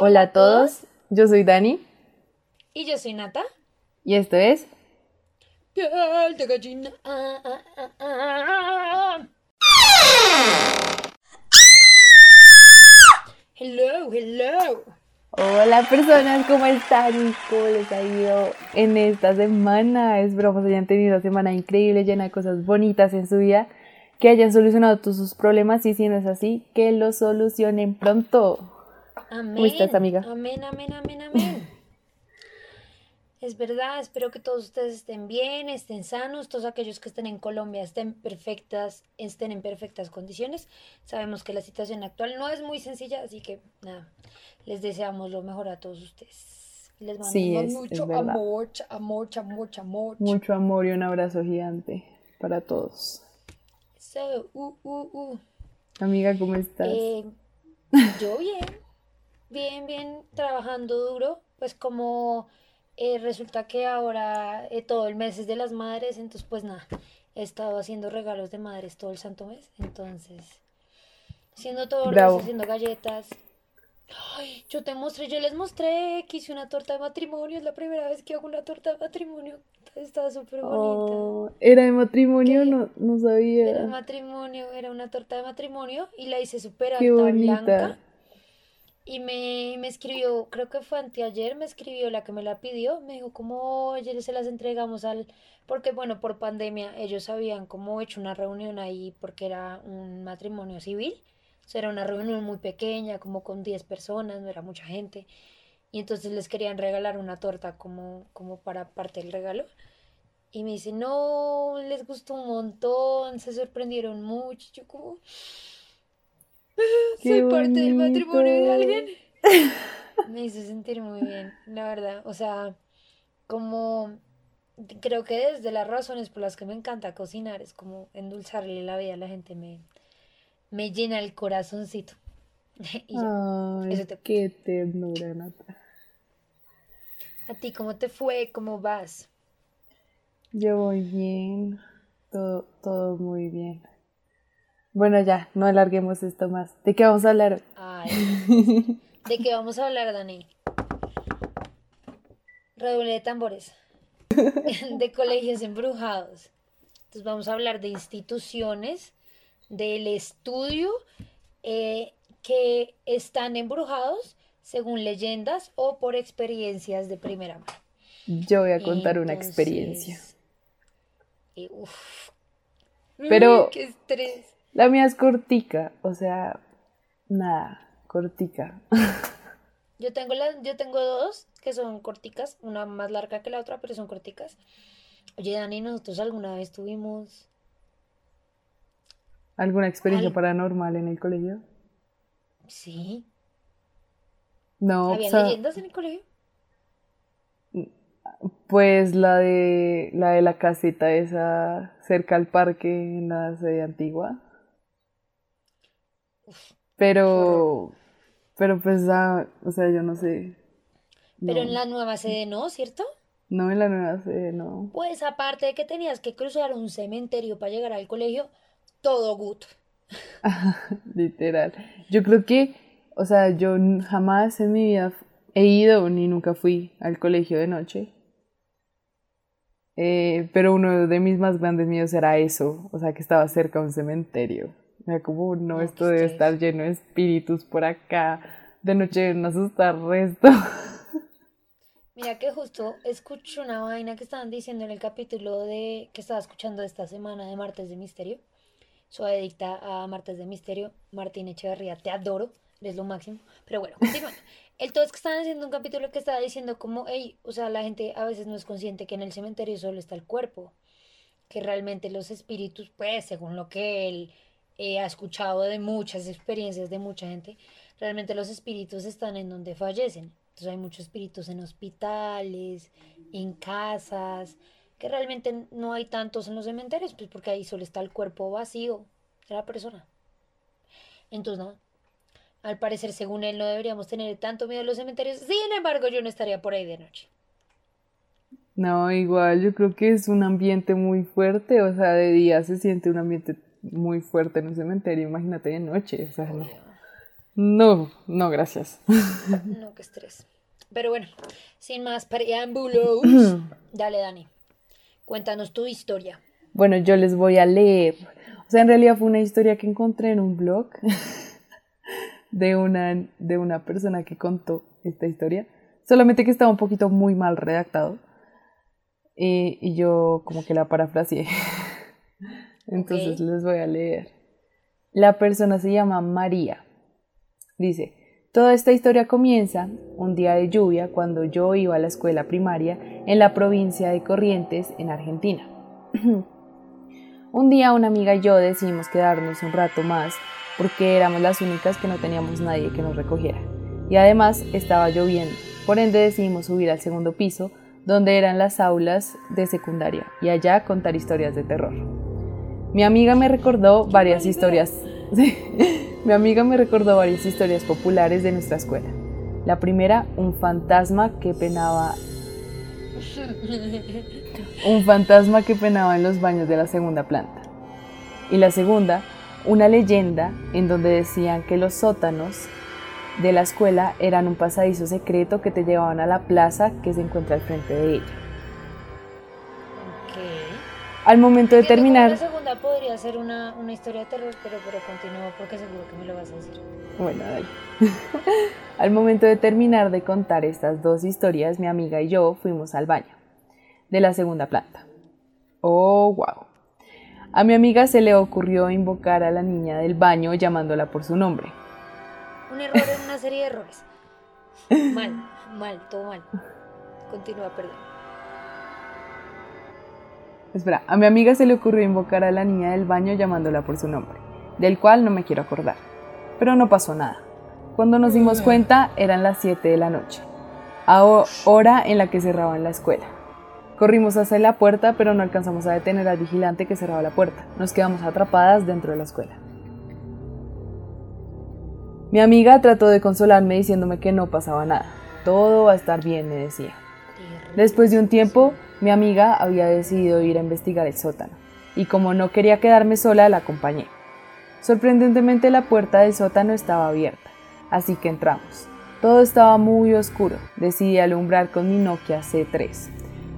Hola a todos, yo soy Dani Y yo soy Nata. y esto es Piel de gallina. Hello, hello. Hola personas, ¿cómo están? ¿Cómo les ha ido en esta semana? Esperamos que hayan tenido una semana increíble, llena de cosas bonitas en su vida, que hayan solucionado todos sus problemas y si no es así, que lo solucionen pronto. Amén. ¿Cómo estás, amiga? Amén, amén, amén, amén. Es verdad, espero que todos ustedes estén bien, estén sanos, todos aquellos que estén en Colombia estén perfectas, estén en perfectas condiciones. Sabemos que la situación actual no es muy sencilla, así que nada, les deseamos lo mejor a todos ustedes. Les mandamos Sí, es- es mucho verdad. amor, amor, amor, amor. Mucho amor y un abrazo gigante para todos. So, uh, uh, uh. Amiga, ¿cómo estás? Eh, yo bien, bien, bien, trabajando duro, pues como eh, resulta que ahora eh, todo el mes es de las madres, entonces pues nada, he estado haciendo regalos de madres todo el santo mes, entonces haciendo tortas, haciendo galletas. Ay, yo te mostré, yo les mostré que hice una torta de matrimonio, es la primera vez que hago una torta de matrimonio, está súper bonita. Oh, ¿Era de matrimonio? ¿Qué? No, no sabía. Era matrimonio, era una torta de matrimonio y la hice súper alta, bonita. blanca. Y me, me escribió, creo que fue anteayer, me escribió la que me la pidió, me dijo como, oye, se las entregamos al, porque bueno, por pandemia ellos habían como hecho una reunión ahí porque era un matrimonio civil, o sea, era una reunión muy pequeña, como con 10 personas, no era mucha gente, y entonces les querían regalar una torta como, como para parte del regalo. Y me dice, no, les gustó un montón, se sorprendieron mucho. Yo como, Soy parte del matrimonio de alguien. Me hizo sentir muy bien, la verdad. O sea, como creo que desde las razones por las que me encanta cocinar es como endulzarle la vida a la gente, me, me llena el corazoncito. Y ya. Ay, Eso te- qué ternura, Nata. ¿A ti cómo te fue? ¿Cómo vas? Yo voy bien, todo, todo muy bien. Bueno, ya, no alarguemos esto más. ¿De qué vamos a hablar hoy? Ay, ¿de qué vamos a hablar, Dani? Redoble de tambores. De colegios embrujados. Entonces vamos a hablar de instituciones, del estudio eh, que están embrujados según leyendas o por experiencias de primera mano. Yo voy a contar una experiencia. eh, uf. Pero- Uy, ¡Qué estrés! La mía es cortica, o sea, nada, cortica. Yo tengo las, yo tengo dos que son corticas, una más larga que la otra, pero son corticas. Oye, Dani, nosotros alguna vez tuvimos. ¿Alguna experiencia Al- paranormal en el colegio? Sí. No, ¿Había o sea, leyendas en el colegio? pues la de la de la caseta esa cerca al parque en la sede antigua. Pero, pero pues, ah, o sea, yo no sé. Pero en la nueva sede no, ¿cierto? no en la nueva sede, no. Pues aparte de que tenías que cruzar un cementerio para llegar al colegio, todo good. Literal. Yo creo que, o sea, yo jamás en mi vida he ido ni nunca fui al colegio de noche. Eh, pero uno de mis más grandes miedos era eso, o sea, que estaba cerca de un cementerio. Era como, no, esto debe estar lleno de espíritus por acá. De noche deben asustar resto. Mira que justo escucho una vaina que estaban diciendo en el capítulo de que estaba escuchando esta semana de Martes de Misterio. Soy adicta a Martes de Misterio. Martín Echeverría, te adoro, eres lo máximo. Pero bueno, continuando. El todo es que estaban haciendo un capítulo que estaba diciendo como, hey, o sea, la gente a veces no es consciente que en el cementerio solo está el cuerpo. Que realmente los espíritus, pues, según lo que él eh, ha escuchado de muchas experiencias de mucha gente, realmente los espíritus están en donde fallecen. Entonces hay muchos espíritus en hospitales, en casas, que realmente no hay tantos en los cementerios, pues porque ahí solo está el cuerpo vacío de la persona. Entonces, no. Al parecer, según él, no deberíamos tener tanto miedo a los cementerios. Sin embargo, yo no estaría por ahí de noche. No, igual, yo creo que es un ambiente muy fuerte, o sea, de día se siente un ambiente muy fuerte en un cementerio, imagínate de noche, o sea, no, No, no, gracias. No, qué estrés. Pero bueno, sin más preámbulos, dale, Dani. Cuéntanos tu historia. Bueno, yo les voy a leer. O sea, en realidad fue una historia que encontré en un blog de una, de una persona que contó esta historia. Solamente que estaba un poquito muy mal redactado. Y, y yo como que la parafraseé. Entonces les voy a leer. La persona se llama María. Dice, toda esta historia comienza un día de lluvia cuando yo iba a la escuela primaria en la provincia de Corrientes, en Argentina. un día una amiga y yo decidimos quedarnos un rato más porque éramos las únicas que no teníamos nadie que nos recogiera. Y además estaba lloviendo. Por ende decidimos subir al segundo piso, donde eran las aulas de secundaria, y allá contar historias de terror. Mi amiga me recordó varias historias. Mi amiga me recordó varias historias populares de nuestra escuela. La primera, un fantasma que penaba un fantasma que penaba en los baños de la segunda planta. Y la segunda, una leyenda en donde decían que los sótanos de la escuela eran un pasadizo secreto que te llevaban a la plaza que se encuentra al frente de ella. Al momento de terminar... La segunda podría ser una, una historia de terror, pero, pero continúo porque seguro que me lo vas a decir. Bueno, dale. al momento de terminar de contar estas dos historias, mi amiga y yo fuimos al baño de la segunda planta. Oh, wow. A mi amiga se le ocurrió invocar a la niña del baño llamándola por su nombre. Un error en una serie de errores. Mal, mal, todo mal. Continúa, perdón. Espera, a mi amiga se le ocurrió invocar a la niña del baño llamándola por su nombre, del cual no me quiero acordar. Pero no pasó nada. Cuando nos dimos cuenta eran las 7 de la noche, hora en la que cerraban la escuela. Corrimos hacia la puerta, pero no alcanzamos a detener al vigilante que cerraba la puerta. Nos quedamos atrapadas dentro de la escuela. Mi amiga trató de consolarme diciéndome que no pasaba nada. Todo va a estar bien, me decía. Después de un tiempo, mi amiga había decidido ir a investigar el sótano, y como no quería quedarme sola, la acompañé. Sorprendentemente la puerta del sótano estaba abierta, así que entramos. Todo estaba muy oscuro. Decidí alumbrar con mi Nokia C3.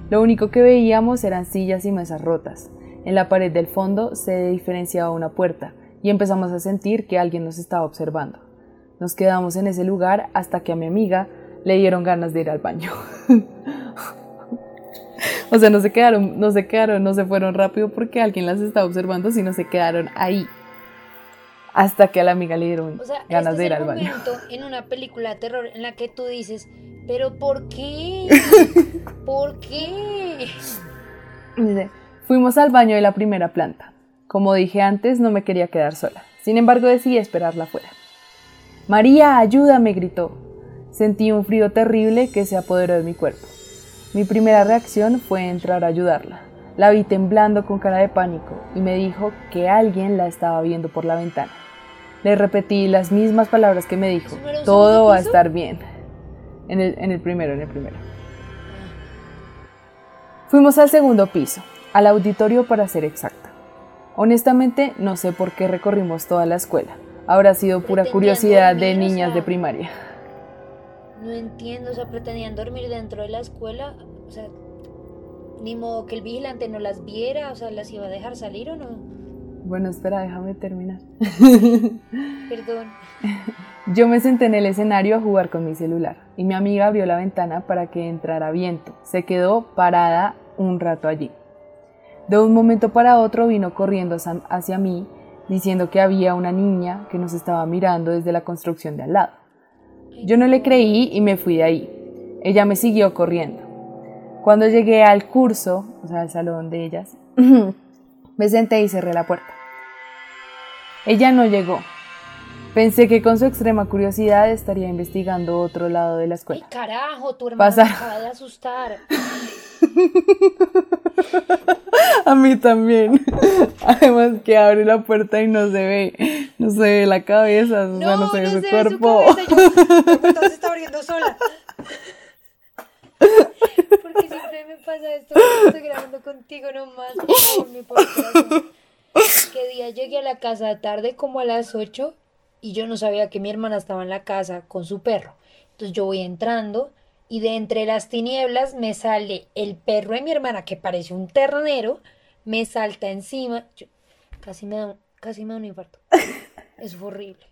Lo único que veíamos eran sillas y mesas rotas. En la pared del fondo se diferenciaba una puerta y empezamos a sentir que alguien nos estaba observando. Nos quedamos en ese lugar hasta que a mi amiga le dieron ganas de ir al baño. o sea, no se quedaron, no se quedaron, no se fueron rápido porque alguien las estaba observando, sino se quedaron ahí. Hasta que a la amiga le dieron ganas este de ir al baño. En una película de terror en la que tú dices, pero ¿por qué? ¿Por qué? Dice, fuimos al baño de la primera planta. Como dije antes, no me quería quedar sola. Sin embargo, decidí esperarla afuera. María, ayúdame, gritó. Sentí un frío terrible que se apoderó de mi cuerpo. Mi primera reacción fue entrar a ayudarla. La vi temblando con cara de pánico y me dijo que alguien la estaba viendo por la ventana. Le repetí las mismas palabras que me dijo. Todo va a estar bien. En el, en el primero, en el primero. Fuimos al segundo piso, al auditorio para ser exacta. Honestamente, no sé por qué recorrimos toda la escuela. Habrá sido pura curiosidad de niñas de primaria. No entiendo, o sea, pretendían dormir dentro de la escuela, o sea, ni modo que el vigilante no las viera, o sea, las iba a dejar salir o no. Bueno, espera, déjame terminar. Perdón. Yo me senté en el escenario a jugar con mi celular y mi amiga abrió la ventana para que entrara viento. Se quedó parada un rato allí. De un momento para otro vino corriendo hacia mí diciendo que había una niña que nos estaba mirando desde la construcción de al lado. Yo no le creí y me fui de ahí. Ella me siguió corriendo. Cuando llegué al curso, o sea, al salón de ellas, me senté y cerré la puerta. Ella no llegó. Pensé que con su extrema curiosidad estaría investigando otro lado de la escuela. ¡Ay, carajo! Tu hermana acaba de asustar. A mí también. Además que abre la puerta y no se ve, no se ve la cabeza, o sea, no se ve su cuerpo. Su se está abriendo sola. Porque siempre me pasa esto estoy grabando contigo nomás. Que día llegué a la casa tarde como a las 8 y yo no sabía que mi hermana estaba en la casa con su perro. Entonces yo voy entrando y de entre las tinieblas me sale el perro de mi hermana que parece un ternero, me salta encima, casi me da, casi me da un infarto. Eso fue horrible.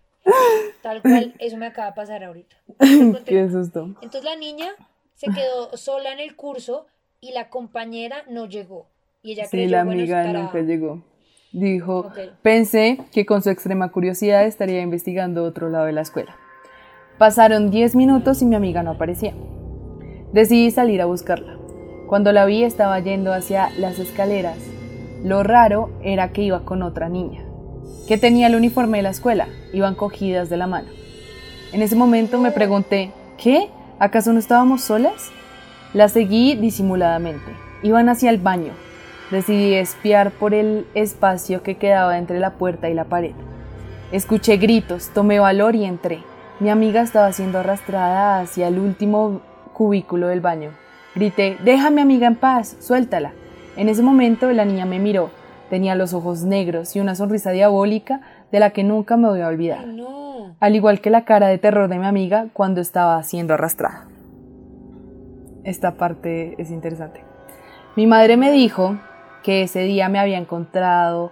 Tal cual, eso me acaba de pasar ahorita. Qué susto. Entonces la niña se quedó sola en el curso y la compañera no llegó. Y ella sí, la amiga nunca llegó. Dijo, pensé que con su extrema curiosidad estaría investigando otro lado de la escuela. Pasaron 10 minutos y mi amiga no aparecía. Decidí salir a buscarla. Cuando la vi estaba yendo hacia las escaleras. Lo raro era que iba con otra niña, que tenía el uniforme de la escuela, iban cogidas de la mano. En ese momento me pregunté, ¿qué? ¿Acaso no estábamos solas? La seguí disimuladamente. Iban hacia el baño. Decidí espiar por el espacio que quedaba entre la puerta y la pared. Escuché gritos, tomé valor y entré. Mi amiga estaba siendo arrastrada hacia el último cubículo del baño. Grité, déjame amiga en paz, suéltala. En ese momento la niña me miró. Tenía los ojos negros y una sonrisa diabólica de la que nunca me voy a olvidar. Al igual que la cara de terror de mi amiga cuando estaba siendo arrastrada. Esta parte es interesante. Mi madre me dijo que ese día me había encontrado...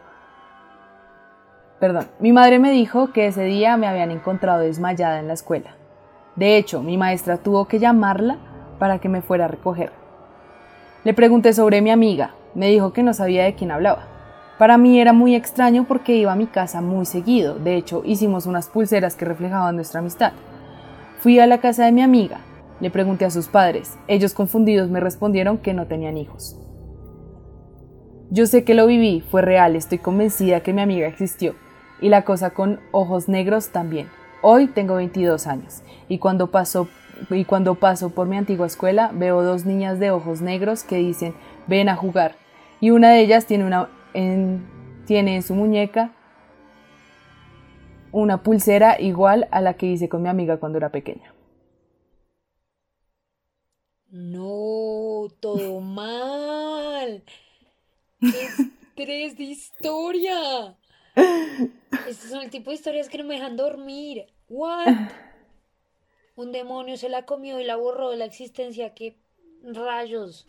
Perdón, mi madre me dijo que ese día me habían encontrado desmayada en la escuela. De hecho, mi maestra tuvo que llamarla para que me fuera a recoger. Le pregunté sobre mi amiga, me dijo que no sabía de quién hablaba. Para mí era muy extraño porque iba a mi casa muy seguido, de hecho hicimos unas pulseras que reflejaban nuestra amistad. Fui a la casa de mi amiga, le pregunté a sus padres, ellos confundidos me respondieron que no tenían hijos. Yo sé que lo viví, fue real, estoy convencida que mi amiga existió, y la cosa con ojos negros también. Hoy tengo 22 años, y cuando paso, y cuando paso por mi antigua escuela veo dos niñas de ojos negros que dicen ven a jugar, y una de ellas tiene una tiene en su muñeca una pulsera igual a la que hice con mi amiga cuando era pequeña. No, todo mal. ¡Qué estrés de historia! Estos son el tipo de historias que no me dejan dormir. ¿What? Un demonio se la comió y la borró de la existencia. ¡Qué rayos!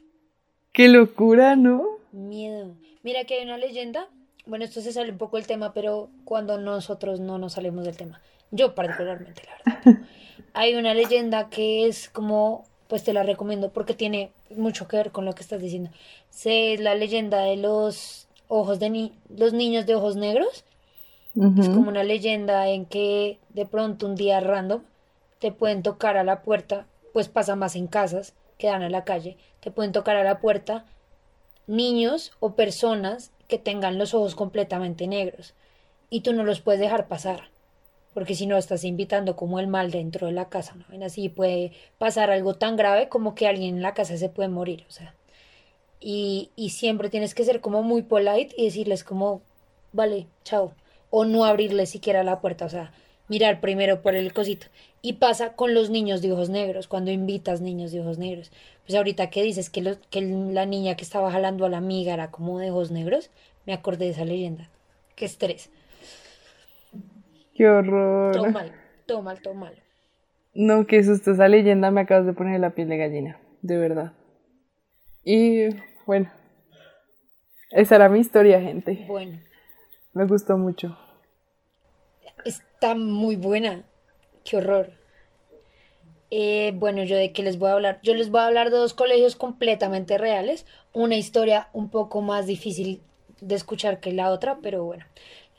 ¡Qué locura, ¿no? Miedo. Mira que hay una leyenda. Bueno, esto se sale un poco del tema, pero cuando nosotros no nos salimos del tema. Yo particularmente, la verdad. hay una leyenda que es como, pues te la recomiendo porque tiene mucho que ver con lo que estás diciendo. Es la leyenda de los ojos de ni los niños de ojos negros. Es como una leyenda en que de pronto un día random te pueden tocar a la puerta, pues pasa más en casas que dan a la calle, te pueden tocar a la puerta niños o personas que tengan los ojos completamente negros y tú no los puedes dejar pasar porque si no estás invitando como el mal dentro de la casa, ¿no? así puede pasar algo tan grave como que alguien en la casa se puede morir, o sea. Y, y siempre tienes que ser como muy polite y decirles como, vale, chao. O no abrirles siquiera la puerta, o sea, mirar primero por el cosito. Y pasa con los niños de ojos negros, cuando invitas niños de ojos negros. Pues ahorita que dices que, que la niña que estaba jalando a la amiga era como de ojos negros, me acordé de esa leyenda. Qué estrés. Qué horror. Todo mal, todo mal, todo mal. No, qué susto. Esa leyenda me acabas de poner la piel de gallina. De verdad. Y bueno. Esa era mi historia, gente. Bueno. Me gustó mucho. Está muy buena. Qué horror. Eh, bueno, yo de qué les voy a hablar. Yo les voy a hablar de dos colegios completamente reales. Una historia un poco más difícil de escuchar que la otra, pero bueno.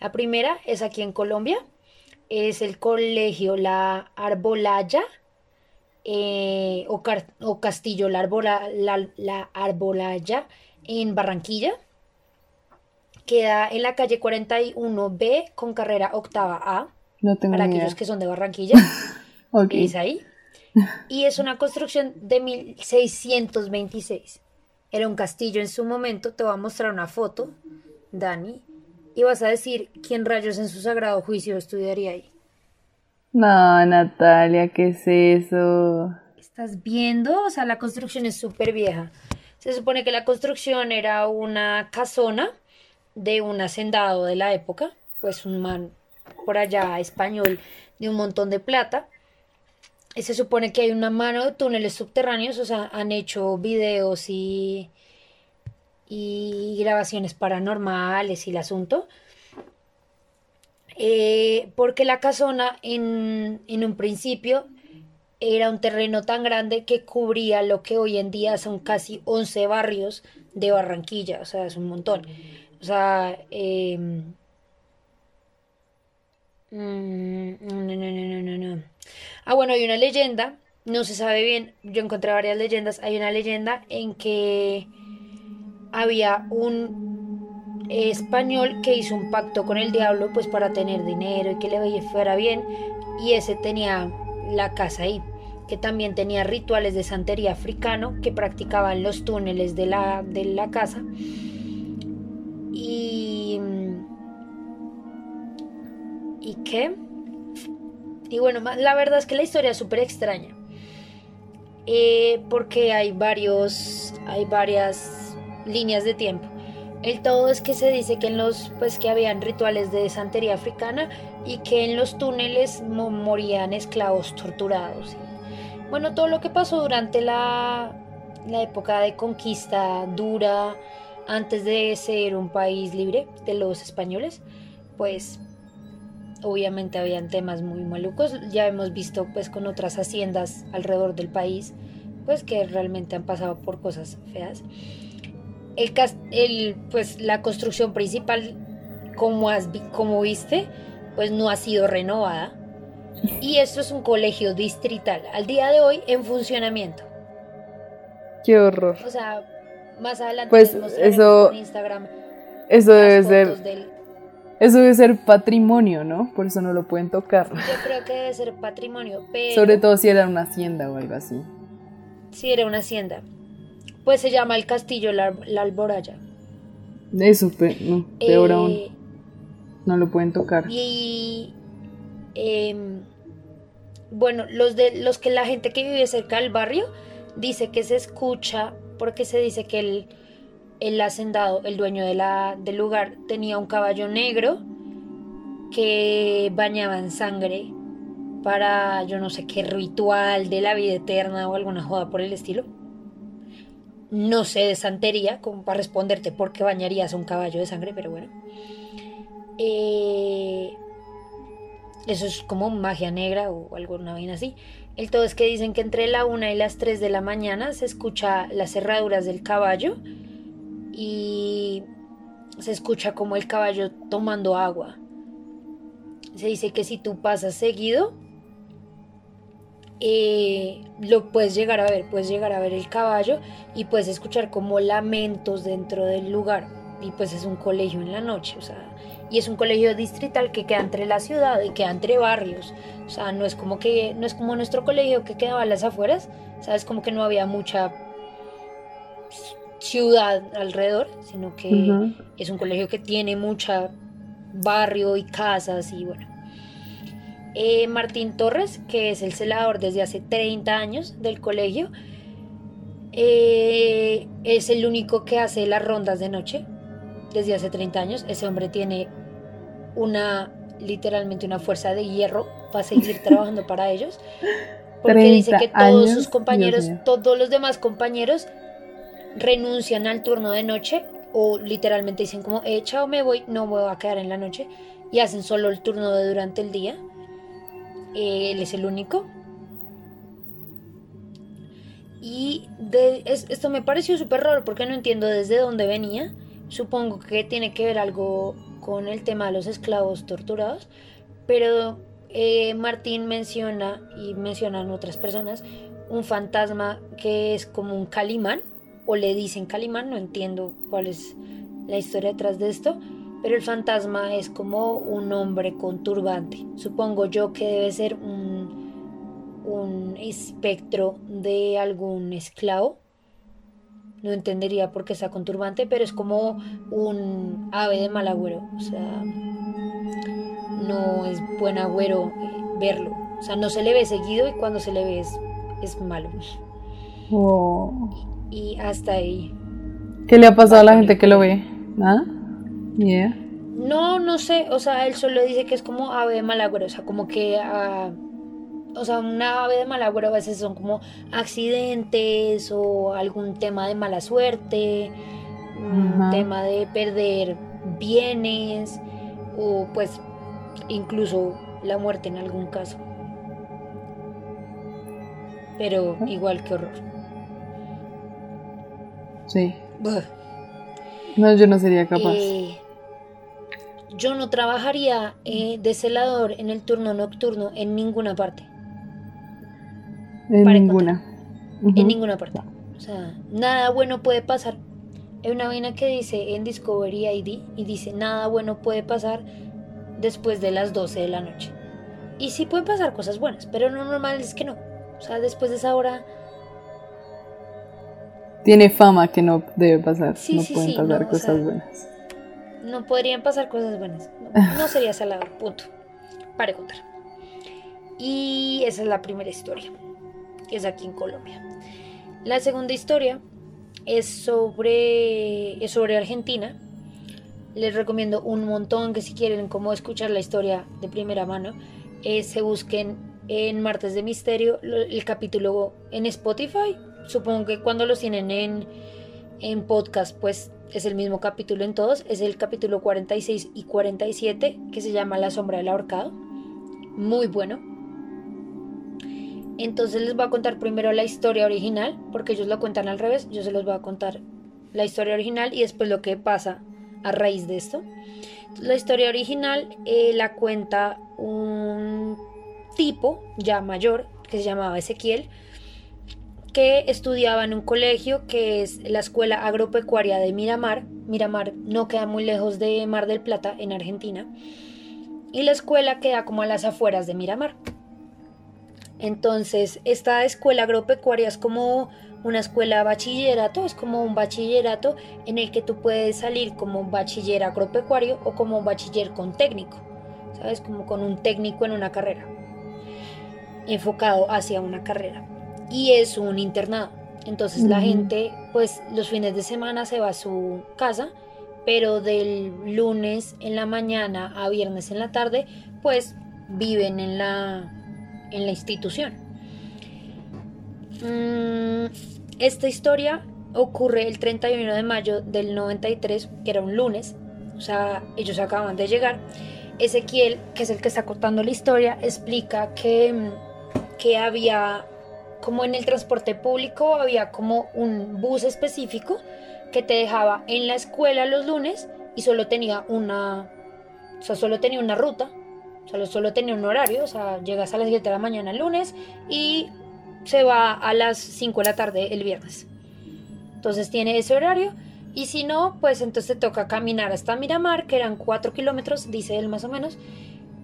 La primera es aquí en Colombia. Es el colegio La Arbolaya eh, o, Castillo La, la, Arbolaya en Barranquilla. Queda en la calle 41B con carrera octava A. No tengo para aquellos que son de Barranquilla. Es ahí. Y es una construcción de 1626. Era un castillo en su momento. Te voy a mostrar una foto, Dani. Y vas a decir quién rayos en su sagrado juicio estudiaría ahí. No, Natalia, ¿qué es eso? ¿Estás viendo? O sea, la construcción es súper vieja. Se supone que la construcción era una casona de un hacendado de la época, pues un man por allá español de un montón de plata. Y se supone que hay una mano de túneles subterráneos, o sea, han hecho videos y, y grabaciones paranormales y el asunto. Eh, porque la casona en, en un principio era un terreno tan grande que cubría lo que hoy en día son casi 11 barrios de Barranquilla, o sea, es un montón. O sea, eh, no, no, no, no, no. Ah, bueno, hay una leyenda, no se sabe bien, yo encontré varias leyendas, hay una leyenda en que había un español que hizo un pacto con el diablo pues para tener dinero y que le fuera bien y ese tenía la casa ahí, que también tenía rituales de santería africano que practicaban los túneles de la, de la casa. Y... ¿Y qué? Y bueno, la verdad es que la historia es súper extraña. Eh, porque hay varios, hay varias líneas de tiempo. El todo es que se dice que en los, pues que habían rituales de santería africana y que en los túneles morían esclavos torturados. bueno, todo lo que pasó durante la, la época de conquista dura, antes de ser un país libre de los españoles, pues obviamente habían temas muy malucos. Ya hemos visto pues con otras haciendas alrededor del país, pues que realmente han pasado por cosas feas el, el, pues, la construcción principal, como, has, como viste, pues no ha sido renovada. Y esto es un colegio distrital, al día de hoy en funcionamiento. Qué horror. O sea, más adelante pues eso, en Instagram. Eso debe ser. Eso debe ser patrimonio, ¿no? Por eso no lo pueden tocar. Yo creo que debe ser patrimonio, pero... Sobre todo si era una hacienda o algo así. Si era una hacienda. Pues se llama el castillo La, Alboraya. Eso, no, peor aún. Eh, no lo pueden tocar. Y em, bueno, los de los que la gente que vive cerca del barrio dice que se escucha porque se dice que el, el hacendado, el dueño del lugar, tenía un caballo negro que bañaba en sangre para yo no sé qué ritual de la vida eterna o alguna joda por el estilo. No sé de santería, como para responderte por qué bañarías un caballo de sangre, pero bueno. Eh, eso es como magia negra o algo, una vaina así. El todo es que dicen que entre la una y las 3 de la mañana se escucha las cerraduras del caballo y se escucha como el caballo tomando agua. Se dice que si tú pasas seguido, eh, lo puedes llegar a ver, puedes llegar a ver el caballo y puedes escuchar como lamentos dentro del lugar. Y pues es un colegio en la noche, o sea, y es un colegio distrital que queda entre la ciudad y queda entre barrios. O sea, no es como que, no es como nuestro colegio que quedaba a las afueras, sabes, como que no había mucha ciudad alrededor, sino que es un colegio que tiene mucha barrio y casas y bueno. Eh, Martín Torres, que es el celador desde hace 30 años del colegio, eh, es el único que hace las rondas de noche desde hace 30 años. Ese hombre tiene una, literalmente una fuerza de hierro para seguir trabajando para ellos. Porque dice que todos sus compañeros, todos los demás compañeros renuncian al turno de noche o literalmente dicen como, eh, chao, me voy, no me voy a quedar en la noche y hacen solo el turno de durante el día él es el único. Y de, esto me pareció súper raro porque no entiendo desde dónde venía. Supongo que tiene que ver algo con el tema de los esclavos torturados. Pero eh, Martín menciona, y mencionan otras personas, un fantasma que es como un calimán, o le dicen calimán, no entiendo cuál es la historia detrás de esto pero el fantasma es como un hombre con turbante. Supongo yo que debe ser un, un espectro de algún esclavo. No entendería por qué está con turbante, pero es como un ave de mal agüero. O sea, no es buen agüero eh, verlo. O sea, no se le ve seguido y cuando se le ve es, es malo. Oh. Y, hasta ahí. ¿Qué le ha pasado a la gente que lo ve? ¿Nada? Yeah. No, no sé, o sea, él solo dice que es como ave de mal agüero, o sea, como que, ah, o sea, una ave de mal agüero a veces son como accidentes o algún tema de mala suerte, un tema de perder bienes o pues incluso la muerte en algún caso. Pero igual que horror. Sí. No, yo no sería capaz. Eh, yo no trabajaría eh, de celador en el turno nocturno en ninguna parte. En para ninguna. Ujú. En ninguna parte. O sea, nada bueno puede pasar. Hay una vaina que dice en Discovery ID y dice nada bueno puede pasar después de las 12 de la noche. Y sí pueden pasar cosas buenas, pero lo normal es que no. O sea, después de esa hora, Tiene fama que no debe pasar. Sí, no sí, pueden sí, pasar no, o cosas sea, buenas. no podrían pasar cosas buenas. No, no sería celador, punto. Para contar. Y esa es la primera historia, que es aquí en Colombia. La segunda historia es sobre, es sobre Argentina. Les recomiendo un montón que si quieren como escuchar la historia de primera mano, eh, se busquen en Martes de Misterio el capítulo en Spotify. Supongo que cuando los tienen en, en podcast, pues es el mismo capítulo en todos. Es el capítulo 46 y 47 que se llama La sombra del ahorcado. Muy bueno. Entonces les voy a contar primero la historia original, porque ellos lo cuentan al revés. Yo se los voy a contar la historia original y después lo que pasa a raíz de esto. La historia original eh, la cuenta un tipo ya mayor que se llamaba Ezequiel, que estudiaba en un colegio que es la Escuela Agropecuaria de Miramar. Miramar no queda muy lejos de Mar del Plata, en Argentina. Y la escuela queda como a las afueras de Miramar. Entonces, esta escuela agropecuaria es como una escuela bachillerato, es como un bachillerato en el que tú puedes salir como un bachiller agropecuario o como un bachiller con técnico, ¿sabes? Como con un técnico en una carrera, enfocado hacia una carrera. Y es un internado. Entonces la gente, pues los fines de semana se va a su casa, pero del lunes en la mañana a viernes en la tarde, pues viven en la, en la institución. Mm, esta historia ocurre el 31 de mayo del 93, que era un lunes, o sea, ellos acaban de llegar. Ezequiel, que es el que está contando la historia, explica que, mm, que había, como en el transporte público, había como un bus específico que te dejaba en la escuela los lunes y solo tenía una, o sea, solo tenía una ruta, solo, solo tenía un horario, o sea, llegas a las 7 de la mañana el lunes y se va a las 5 de la tarde el viernes. Entonces tiene ese horario y si no, pues entonces te toca caminar hasta Miramar, que eran 4 kilómetros, dice él más o menos,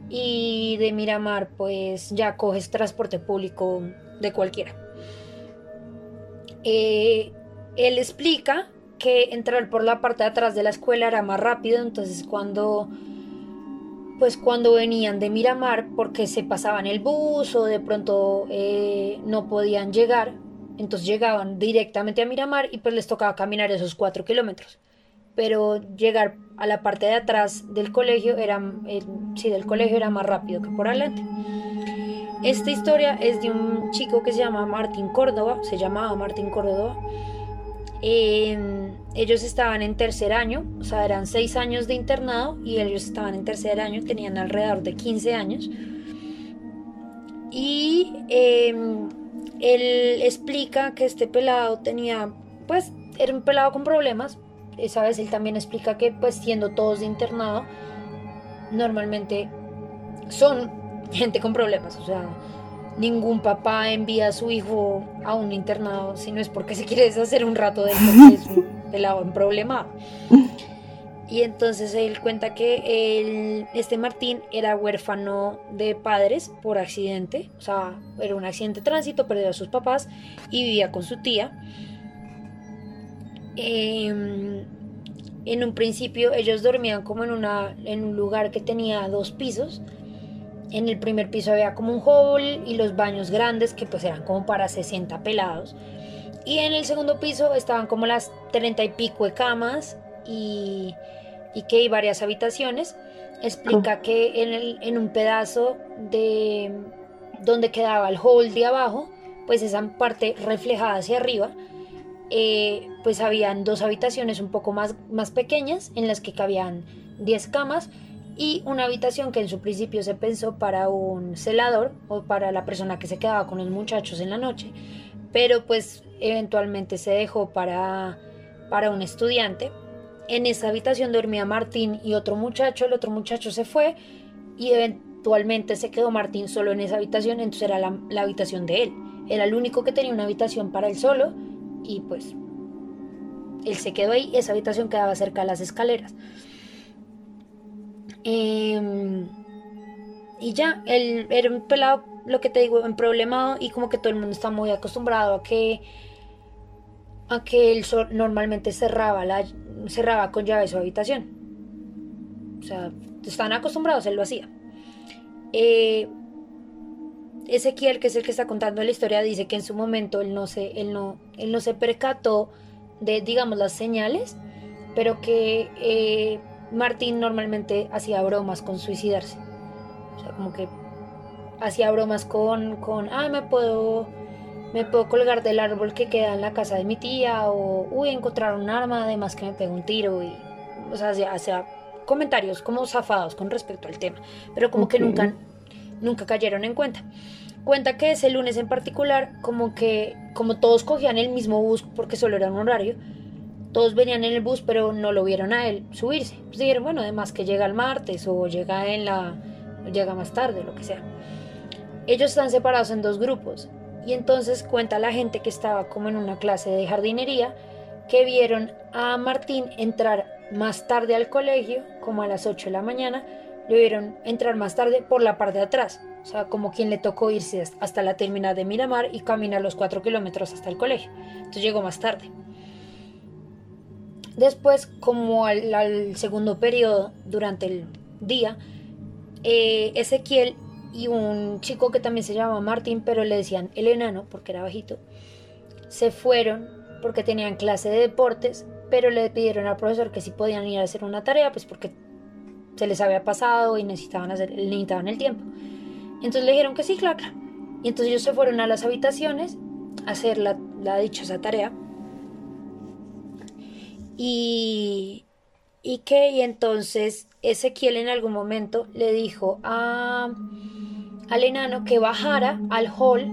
y de Miramar pues ya coges transporte público de cualquiera. Eh, él explica que entrar por la parte de atrás de la escuela era más rápido, entonces cuando pues cuando venían de Miramar porque se pasaban el bus o de pronto eh, no podían llegar, entonces llegaban directamente a Miramar y pues les tocaba caminar esos cuatro kilómetros. Pero llegar a la parte de atrás del colegio era, eh, sí, del colegio era más rápido que por adelante. Esta historia es de un chico que se llama Martín Córdoba, se llamaba Martín Córdoba. Eh, ellos estaban en tercer año, o sea, eran seis años de internado y ellos estaban en tercer año, tenían alrededor de 15 años. Y eh, él explica que este pelado tenía, pues, era un pelado con problemas. Esa vez él también explica que, pues, siendo todos de internado, normalmente son gente con problemas, o sea, ningún papá envía a su hijo a un internado si no es porque se quiere deshacer un rato de él porque es un pelado en problema. Y entonces él cuenta que él, este Martín era huérfano de padres por accidente, o sea, era un accidente de tránsito, perdió a sus papás y vivía con su tía. Eh, en un principio ellos dormían como en, una, en un lugar que tenía dos pisos. En el primer piso había como un hall y los baños grandes que pues eran como para 60 pelados. Y en el segundo piso estaban como las 30 y pico de camas y y que hay varias habitaciones. Explica que en, el, en un pedazo de donde quedaba el hall de abajo, pues esa parte reflejada hacia arriba, eh, pues habían dos habitaciones un poco más, más pequeñas en las que cabían 10 camas y una habitación que en su principio se pensó para un celador o para la persona que se quedaba con los muchachos en la noche, pero pues eventualmente se dejó para, para un estudiante. En esa habitación dormía Martín y otro muchacho, el otro muchacho se fue y eventualmente se quedó Martín solo en esa habitación, entonces era la, la habitación de él. Era el único que tenía una habitación para él solo y pues él se quedó ahí, esa habitación quedaba cerca de las escaleras. Em, y ya, él era un pelado, lo que te digo, en problemado y como que todo el mundo está muy acostumbrado a que a que él normalmente cerraba la cerraba con llave su habitación. O sea, están acostumbrados, él lo hacía. Eh, Ezequiel, que es el que está contando la historia, dice que en su momento él no se, él no, él no se percató de, digamos, las señales, pero que eh, Martín normalmente hacía bromas con suicidarse. O sea, como que hacía bromas con, con, ah, me puedo, me puedo colgar del árbol que queda en la casa de mi tía, o, uy, encontrar un arma, además que me pega un tiro, y, o sea, hacía, comentarios como zafados con respecto al tema, pero como que nunca nunca cayeron en cuenta. Cuenta que ese lunes en particular, como que como todos cogían el mismo bus porque solo era un horario, todos venían en el bus pero no lo vieron a él subirse. Pues dijeron, bueno, además que llega el martes o llega en la llega más tarde, lo que sea. Ellos están separados en dos grupos y entonces cuenta la gente que estaba como en una clase de jardinería que vieron a Martín entrar más tarde al colegio, como a las 8 de la mañana, le vieron entrar más tarde por la parte de atrás, o sea, como quien le tocó irse hasta la terminal de Miramar y caminar los cuatro kilómetros hasta el colegio. Entonces llegó más tarde. Después, como al, segundo periodo, durante el día, eh, Ezequiel y un chico que también se llamaba Martín, pero le decían el enano porque era bajito, se fueron porque tenían clase de deportes, pero le pidieron al profesor que si podían ir a hacer una tarea, pues porque se les había pasado y necesitaban, hacer, necesitaban el tiempo. Entonces le dijeron que sí, claro, Y entonces ellos se fueron a las habitaciones a hacer la, la dichosa tarea. Y, y que y entonces Ezequiel en algún momento le dijo a, al enano que bajara al hall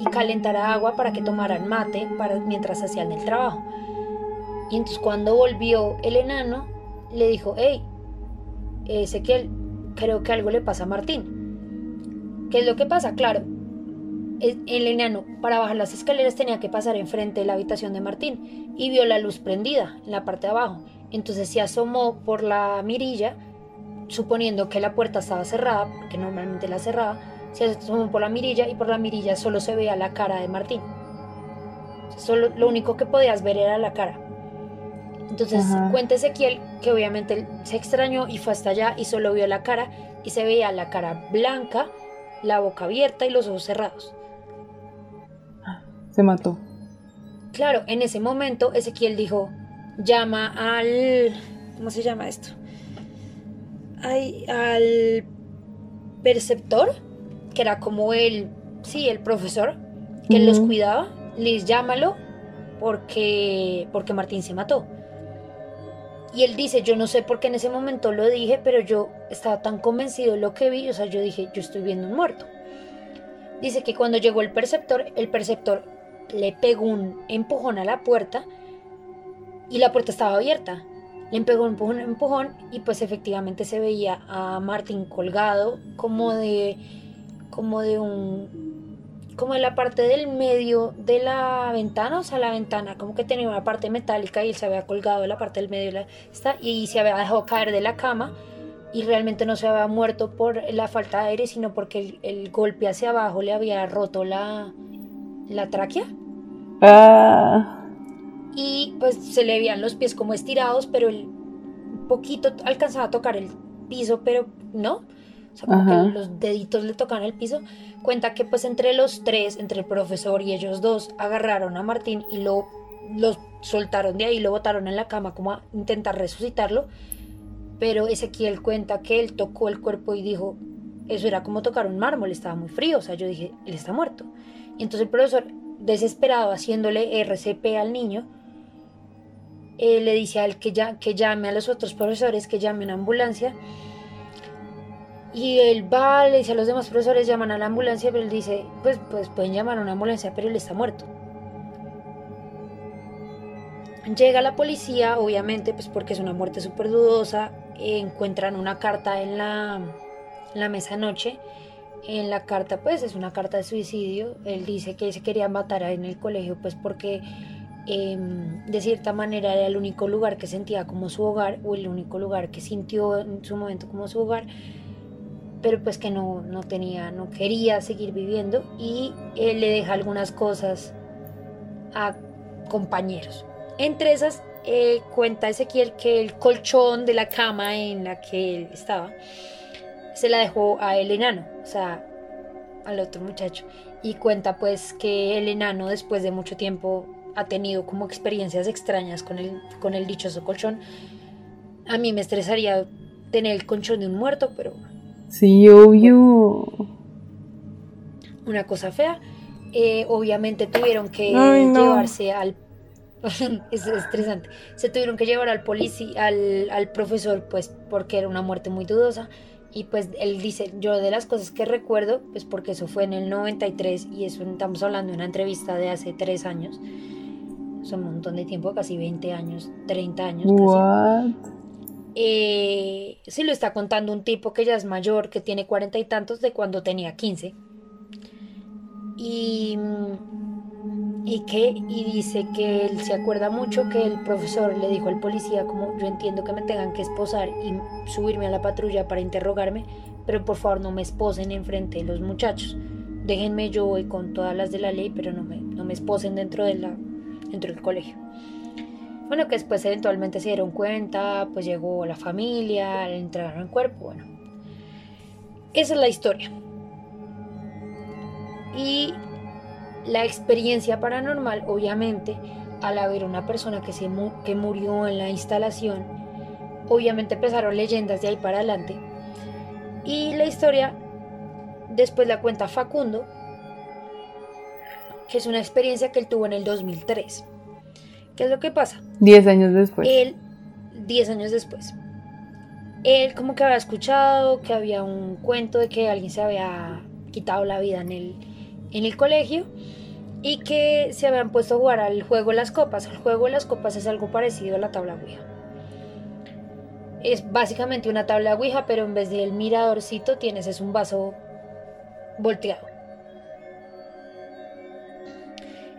y calentara agua para que tomaran mate para, mientras hacían el trabajo. Y entonces cuando volvió el enano, le dijo, hey, Ezequiel, creo que algo le pasa a Martín. ¿Qué es lo que pasa? Claro, el enano para bajar las escaleras tenía que pasar enfrente de la habitación de Martín y vio la luz prendida en la parte de abajo. Entonces se asomó por la mirilla, suponiendo que la puerta estaba cerrada, porque normalmente la cerraba, se asomó por la mirilla y por la mirilla solo se veía la cara de Martín. Solo, lo único que podías ver era la cara. Entonces cuenta Ezequiel que obviamente se extrañó y fue hasta allá y solo vio la cara y se veía la cara blanca, la boca abierta y los ojos cerrados. Se mató. Claro, en ese momento Ezequiel dijo, llama al... ¿Cómo se llama esto? Ay, al perceptor, que era como el, sí, el profesor, que los cuidaba, les llámalo porque, porque Martín se mató. Y él dice, yo no sé por qué en ese momento lo dije, pero yo estaba tan convencido de lo que vi, o sea, yo dije, yo estoy viendo un muerto. Dice que cuando llegó el perceptor, el perceptor le pegó un empujón a la puerta y la puerta estaba abierta. Le pegó un empujón, y pues efectivamente se veía a Martín colgado como de como de un como en la parte del medio de la ventana, o sea, la ventana como que tenía una parte metálica y él se había colgado en la parte del medio de la, y se había dejado caer de la cama y realmente no se había muerto por la falta de aire, sino porque el, golpe hacia abajo le había roto la, la tráquea. Ah. Y pues se le veían los pies como estirados, pero el poquito alcanzaba a tocar el piso, pero no o sea, como que los deditos le tocan el piso, cuenta que pues entre los tres, entre el profesor y ellos dos, agarraron a Martín y lo, lo soltaron de ahí, lo botaron en la cama como a intentar resucitarlo, pero Ezequiel cuenta que él tocó el cuerpo y dijo, eso era como tocar un mármol, estaba muy frío, o sea, yo dije, él está muerto. Y entonces el profesor, desesperado, haciéndole RCP al niño, eh, le dice a él que, ya, que llame a los otros profesores, que llame a una ambulancia. Y él va, le dice a los demás profesores, llaman a la ambulancia, pero él dice, pues, pues pueden llamar a una ambulancia, pero él está muerto. Llega la policía, obviamente, pues porque es una muerte súper dudosa, encuentran una carta en la, la mesa noche. En la carta, pues es una carta de suicidio. Él dice que se quería matar en el colegio, pues porque Em, de cierta manera era el único lugar que sentía como su hogar o el único lugar que sintió en su momento como su hogar pero pues que no, no tenía, no quería seguir viviendo y él le deja algunas cosas a compañeros. Entre esas eh, cuenta Ezequiel que el colchón de la cama en la que él estaba se la dejó a el enano, o sea, al otro muchacho. Y cuenta pues que el enano después de mucho tiempo ha tenido como experiencias extrañas con el, con el dichoso colchón. A mí me estresaría tener el colchón de un muerto, pero... Sí, obvio. Una cosa fea. Eh, obviamente tuvieron que llevarse al... es estresante. Se tuvieron que llevar al policía, al, al profesor, pues porque era una muerte muy dudosa. Y pues él dice, yo de las cosas que recuerdo, pues porque eso fue en el 93 y eso estamos hablando de una entrevista de hace tres años un montón de tiempo, casi 20 años, 30 años. Casi. Eh, sí lo está contando un tipo que ya es mayor, que tiene cuarenta y tantos de cuando tenía 15. Y, y que y dice que él se acuerda mucho que el profesor le dijo al policía como yo entiendo que me tengan que esposar y subirme a la patrulla para interrogarme, pero por favor no me esposen enfrente de los muchachos. Déjenme yo voy con todas las de la ley, pero no me, no me esposen dentro de la dentro del colegio. Bueno, que después eventualmente se dieron cuenta, pues llegó la familia, le entregaron el cuerpo, bueno. Esa es la historia. Y la experiencia paranormal, obviamente, al haber una persona que, se que murió en la instalación, obviamente empezaron leyendas de ahí para adelante. Y la historia después la cuenta Facundo, que es una experiencia que él tuvo en el 2003. ¿Qué es lo que pasa? Diez años después. Él, diez años después. Él como que había escuchado que había un cuento de que alguien se había quitado la vida en el, en el colegio y que se habían puesto a jugar al juego de las copas. El juego de las copas es algo parecido a la tabla Ouija. Es básicamente una tabla Ouija, pero en vez del miradorcito tienes es un vaso volteado.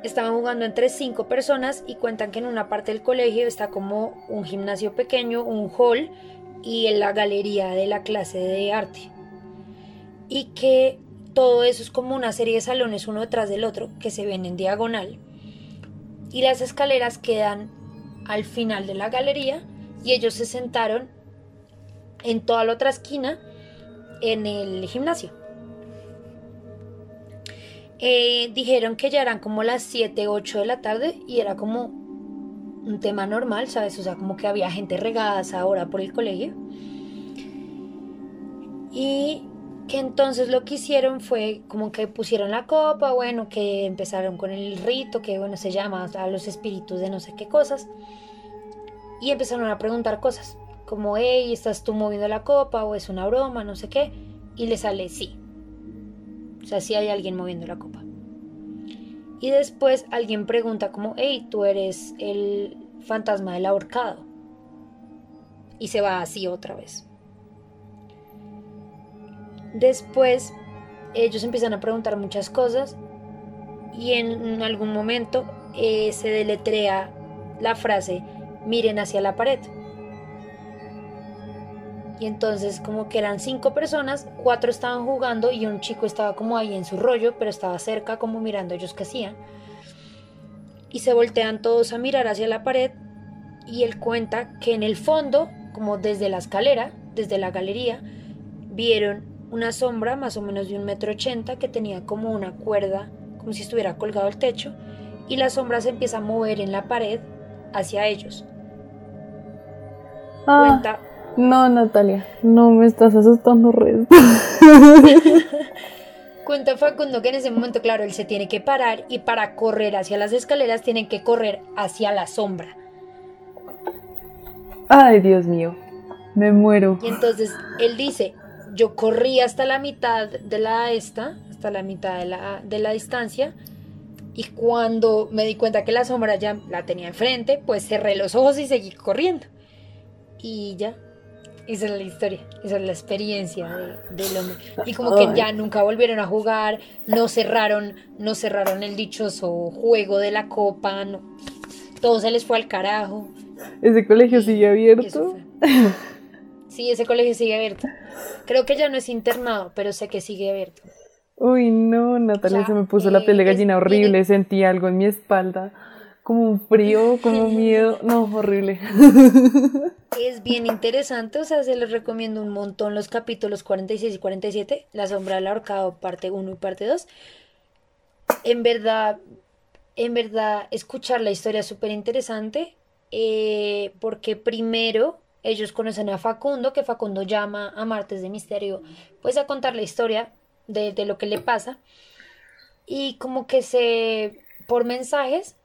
Estaban jugando entre cinco personas y cuentan que en una parte del colegio está como un gimnasio pequeño, un hall y en la galería de la clase de arte. Y que todo eso es como una serie de salones uno detrás del otro que se ven en diagonal. Y las escaleras quedan al final de la galería y ellos se sentaron en toda la otra esquina en el gimnasio. Eh, dijeron que ya eran como las 7, 8 de la tarde y era como un tema normal, ¿sabes? O sea, como que había gente regada a esa hora por el colegio. Y que entonces lo que hicieron fue como que pusieron la copa, bueno, que empezaron con el rito, que bueno, se llama a los espíritus de no sé qué cosas. Y empezaron a preguntar cosas, como, hey, ¿estás tú moviendo la copa o es una broma, no sé qué? Y le sale sí. O sea, si hay alguien moviendo la copa. Y después alguien pregunta como, hey, tú eres el fantasma del ahorcado. Y se va así otra vez. Después ellos empiezan a preguntar muchas cosas y en algún momento eh, se deletrea la frase, miren hacia la pared. Y entonces como que eran cinco personas, cuatro estaban jugando y un chico estaba como ahí en su rollo, pero estaba cerca como mirando ellos qué hacían. Y se voltean todos a mirar hacia la pared y él cuenta que en el fondo, como desde la escalera, desde la galería, vieron una sombra más o menos de un metro ochenta que tenía como una cuerda, como si estuviera colgado al techo, y la sombra se empieza a mover en la pared hacia ellos. Ah. Cuenta No, Natalia, no me estás asustando resto. Cuenta Facundo que en ese momento, claro, él se tiene que parar y para correr hacia las escaleras tienen que correr hacia la sombra. Ay, Dios mío, me muero. Y entonces él dice, yo corrí hasta la mitad de la esta, hasta la mitad de la, de la distancia, y cuando me di cuenta que la sombra ya la tenía enfrente, pues cerré los ojos y seguí corriendo. Y ya, esa es la historia, esa es la experiencia del hombre. Y como que ya nunca volvieron a jugar, no cerraron, no cerraron el dichoso juego de la copa, no, todo se les fue al carajo. ¿Ese colegio sigue abierto? Sí, ese colegio sigue abierto. Creo que ya no es internado, pero sé que sigue abierto. Uy, no, Natalia, se me puso la piel de gallina horrible, sentí algo en mi espalda, como un frío, como miedo, no, horrible. Es bien interesante, o sea, se les recomiendo un montón los capítulos 46 y 47, La sombra del ahorcado, parte 1 y parte 2. En verdad, en verdad, escuchar la historia es súper interesante, eh, porque primero ellos conocen a Facundo, que Facundo llama a Martes de Misterio, pues a contar la historia de, lo que le pasa. Y como que se, por mensajes,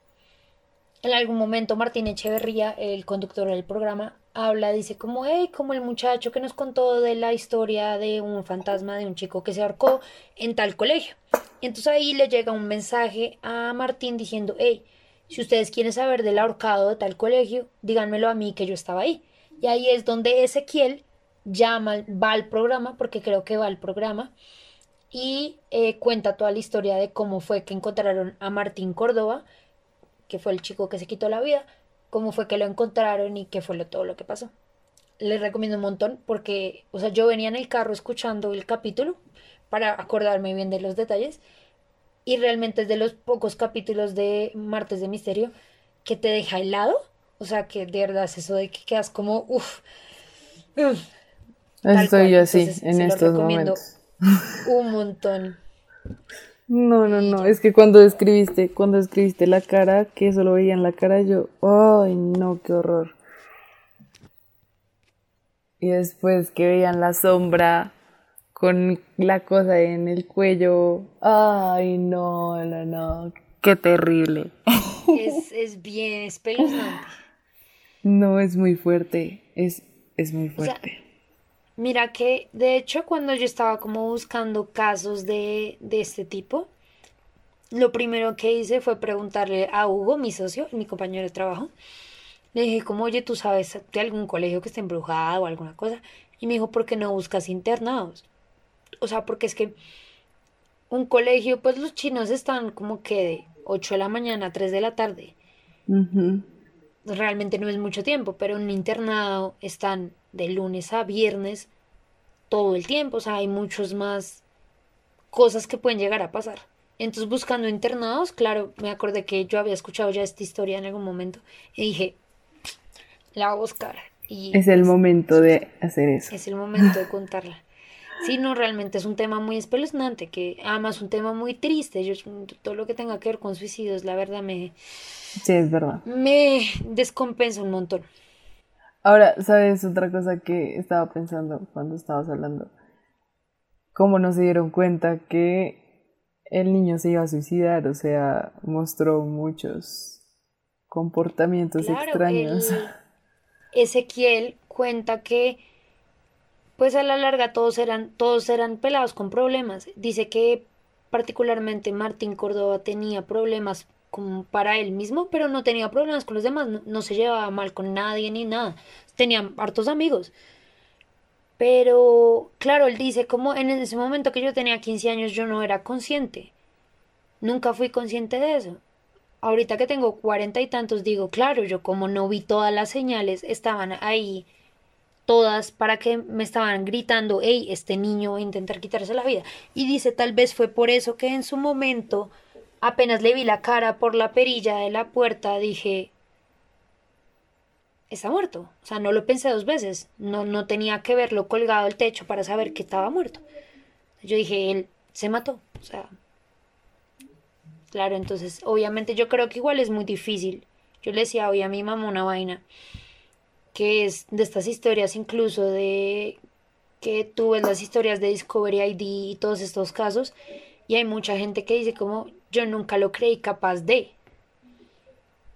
en algún momento Martín Echeverría, el conductor del programa, habla, dice como, hey, como el muchacho que nos contó de la historia de un fantasma de un chico que se ahorcó en tal colegio. Y entonces ahí le llega un mensaje a Martín diciendo, hey, si ustedes quieren saber del ahorcado de tal colegio, díganmelo a mí que yo estaba ahí. Y ahí es donde Ezequiel llama, va al programa, porque creo que va al programa, y eh, cuenta toda la historia de cómo fue que encontraron a Martín Córdoba, que fue el chico que se quitó la vida, cómo fue que lo encontraron y qué fue lo, todo lo que pasó. Les recomiendo un montón porque, o sea, yo venía en el carro escuchando el capítulo para acordarme bien de los detalles y realmente es de los pocos capítulos de Martes de Misterio que te deja helado, o sea, que de verdad es eso de que quedas como, uff. Estoy yo así en estos momentos. Un montón. No, no, no, es que cuando escribiste, cuando escribiste la cara, que solo veía en la cara, yo, ay, no, qué horror. Y después que veían la sombra con la cosa en el cuello, ay, no, no, no, qué terrible. Es, es bien espeluznante. No, es muy fuerte, es, es muy fuerte. Mira que, de hecho, cuando yo estaba como buscando casos de, de este tipo, lo primero que hice fue preguntarle a Hugo, mi socio, mi compañero de trabajo. Le dije, como, oye, ¿tú sabes de algún colegio que esté embrujado o alguna cosa? Y me dijo, ¿por qué no buscas internados? O sea, porque es que un colegio, pues los chinos están como que de 8 de la mañana a 3 de la tarde. Realmente no es mucho tiempo, pero en un internado están de lunes a viernes todo el tiempo, o sea, hay muchos más cosas que pueden llegar a pasar. Entonces, buscando internados, claro, me acordé que yo había escuchado ya esta historia en algún momento y dije, la voy a buscar. Y es el momento de hacer eso. Es el momento de contarla. Sí, no, realmente es un tema muy espeluznante, que además un tema muy triste. Yo, todo lo que tenga que ver con suicidios, la verdad me... Sí, es verdad. Me descompensa un montón. Ahora, ¿sabes otra cosa que estaba pensando cuando estabas hablando? ¿Cómo no se dieron cuenta que el niño se iba a suicidar? O sea, mostró muchos comportamientos extraños. Ezequiel cuenta que pues a la larga todos eran, todos eran pelados con problemas. Dice que particularmente Martín Córdoba tenía problemas como para él mismo, pero no tenía problemas con los demás, no, se llevaba mal con nadie ni nada, tenía hartos amigos. Pero, claro, él dice, como en ese momento que yo tenía 15 años yo no era consciente, nunca fui consciente de eso. Ahorita que tengo cuarenta y tantos digo, claro, yo como no vi todas las señales, estaban ahí todas para que me estaban gritando, hey, este niño va a intentar quitarse la vida. Y dice, tal vez fue por eso que en su momento Apenas le vi la cara por la perilla de la puerta, dije, está muerto. O sea, no lo pensé dos veces. No, no tenía que verlo colgado al techo para saber que estaba muerto. Yo dije, él se mató. O sea, claro, entonces, obviamente yo creo que igual es muy difícil. Yo le decía hoy a mi mamá una vaina. que es de estas historias incluso de que tú ves las historias de Discovery ID y todos estos casos y hay mucha gente que dice como yo nunca lo creí capaz de.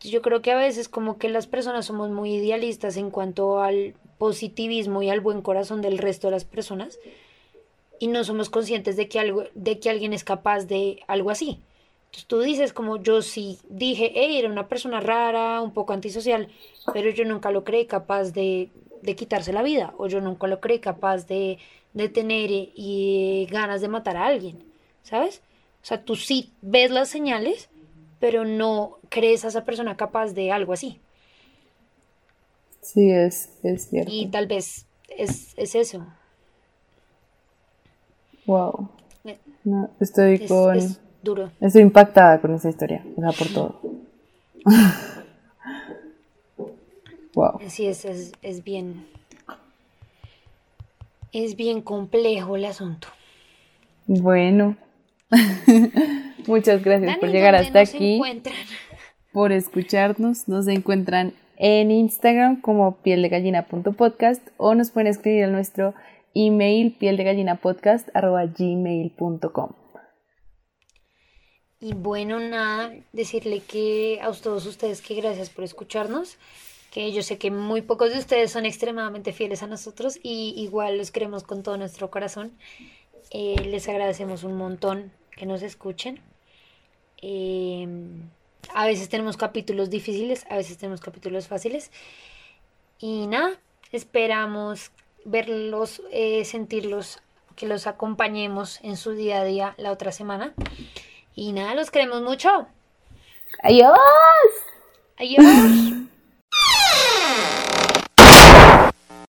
Yo creo que a veces como que las personas somos muy idealistas en cuanto al positivismo y al buen corazón del resto de las personas y no somos conscientes de que algo de que alguien es capaz de algo así. Entonces tú dices como yo sí dije, hey, era una persona rara, un poco antisocial, pero yo nunca lo creí capaz de, de quitarse la vida o yo nunca lo creí capaz de, de tener y, ganas de matar a alguien, ¿sabes? O sea, tú sí ves las señales, pero no crees a esa persona capaz de algo así. Sí, es, es cierto. Y tal vez es, es eso. Wow. No, estoy Es, con. es duro. Estoy impactada con esa historia. O sea, por todo. wow. Sí, es, es, es bien. Es bien complejo el asunto. Bueno. Muchas gracias Dani, por llegar ¿dónde hasta aquí. por escucharnos. Nos encuentran en Instagram como pieldegallina.podcast o nos pueden escribir a nuestro email pieldegallinapodcast.gmail.com Y bueno, nada, decirle que a todos ustedes que gracias por escucharnos, que yo sé que muy pocos de ustedes son extremadamente fieles a nosotros y igual los queremos con todo nuestro corazón. Eh, les agradecemos un montón que nos escuchen. Eh, a veces tenemos capítulos difíciles, a veces tenemos capítulos fáciles. Y nada, esperamos verlos, eh, sentirlos, que los acompañemos en su día a día la otra semana. Y nada, los queremos mucho. ¡Adiós! Adiós.